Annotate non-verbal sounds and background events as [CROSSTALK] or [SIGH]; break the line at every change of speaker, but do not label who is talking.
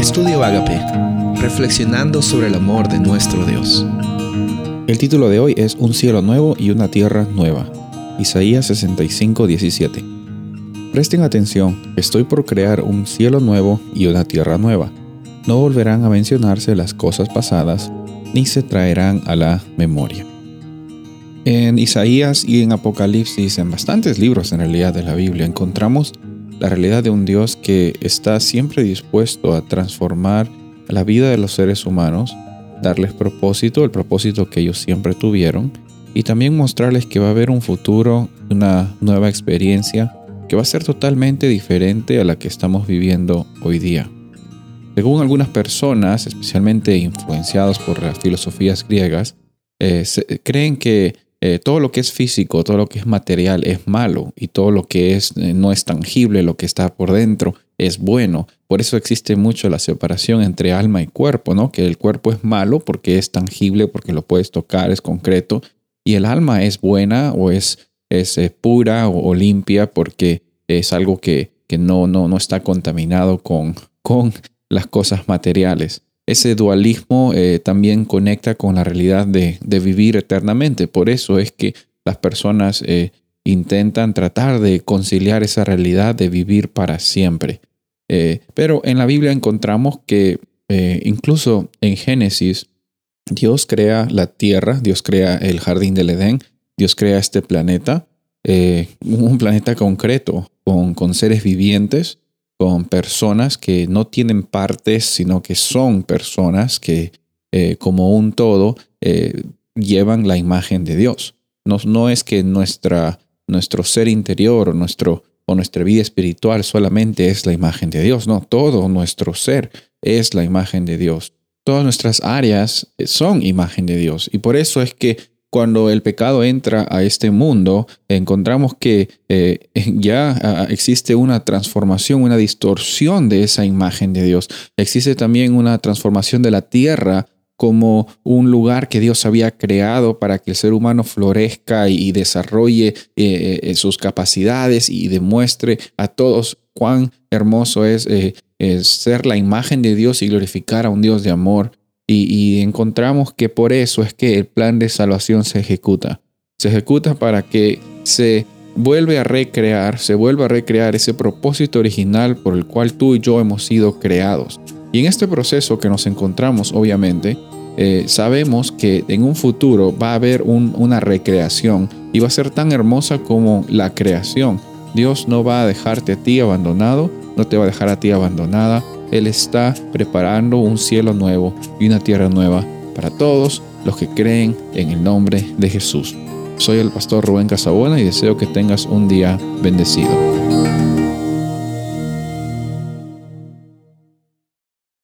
Estudio Agape, reflexionando sobre el amor de nuestro Dios.
El título de hoy es Un cielo nuevo y una tierra nueva. Isaías 65, 17. Presten atención, estoy por crear un cielo nuevo y una tierra nueva. No volverán a mencionarse las cosas pasadas, ni se traerán a la memoria. En Isaías y en Apocalipsis, en bastantes libros en realidad de la Biblia, encontramos la realidad de un Dios que está siempre dispuesto a transformar la vida de los seres humanos, darles propósito, el propósito que ellos siempre tuvieron, y también mostrarles que va a haber un futuro, una nueva experiencia que va a ser totalmente diferente a la que estamos viviendo hoy día. Según algunas personas, especialmente influenciados por las filosofías griegas, eh, creen que eh, todo lo que es físico, todo lo que es material es malo y todo lo que es, eh, no es tangible, lo que está por dentro es bueno. Por eso existe mucho la separación entre alma y cuerpo, ¿no? Que el cuerpo es malo porque es tangible, porque lo puedes tocar, es concreto, y el alma es buena o es, es eh, pura o, limpia porque es algo que, que no, no, no está contaminado con, con las cosas materiales ese dualismo eh, también conecta con la realidad de, vivir eternamente. Por eso es que las personas eh, intentan tratar de conciliar esa realidad de vivir para siempre. Eh, pero en la Biblia encontramos que incluso en Génesis, Dios crea la tierra, Dios crea el jardín del Edén, Dios crea este planeta, un planeta concreto, con, con seres vivientes, con personas que no tienen partes, sino que son personas que eh, como un todo eh, llevan la imagen de Dios. No, no es que nuestra, nuestro ser interior nuestro, o nuestra vida espiritual solamente es la imagen de Dios, no, todo nuestro ser es la imagen de Dios. Todas nuestras áreas son imagen de Dios y por eso es que cuando el pecado entra a este mundo, encontramos que eh, [LAUGHS] ya ah, existe una transformación, una distorsión de esa imagen de Dios. Existe también una transformación de la tierra como un lugar que Dios había creado para que el ser humano florezca y desarrolle eh, eh, sus capacidades y demuestre a todos cuán hermoso es ser la imagen de Dios y glorificar a un Dios de amor. Y, encontramos que por eso es que el plan de salvación se ejecuta. Se ejecuta para que se vuelve a recrear, se vuelva a recrear ese propósito original por el cual tú y yo hemos sido creados. Y en este proceso que nos encontramos, obviamente, eh, sabemos que en un futuro va a haber una recreación y va a ser tan hermosa como la creación. Dios no va a dejarte a ti abandonado, no te va a dejar a ti abandonada. Él está preparando un cielo nuevo y una tierra nueva para todos los que creen en el nombre de Jesús. Soy el pastor Rubén Casabona y deseo que tengas un día bendecido.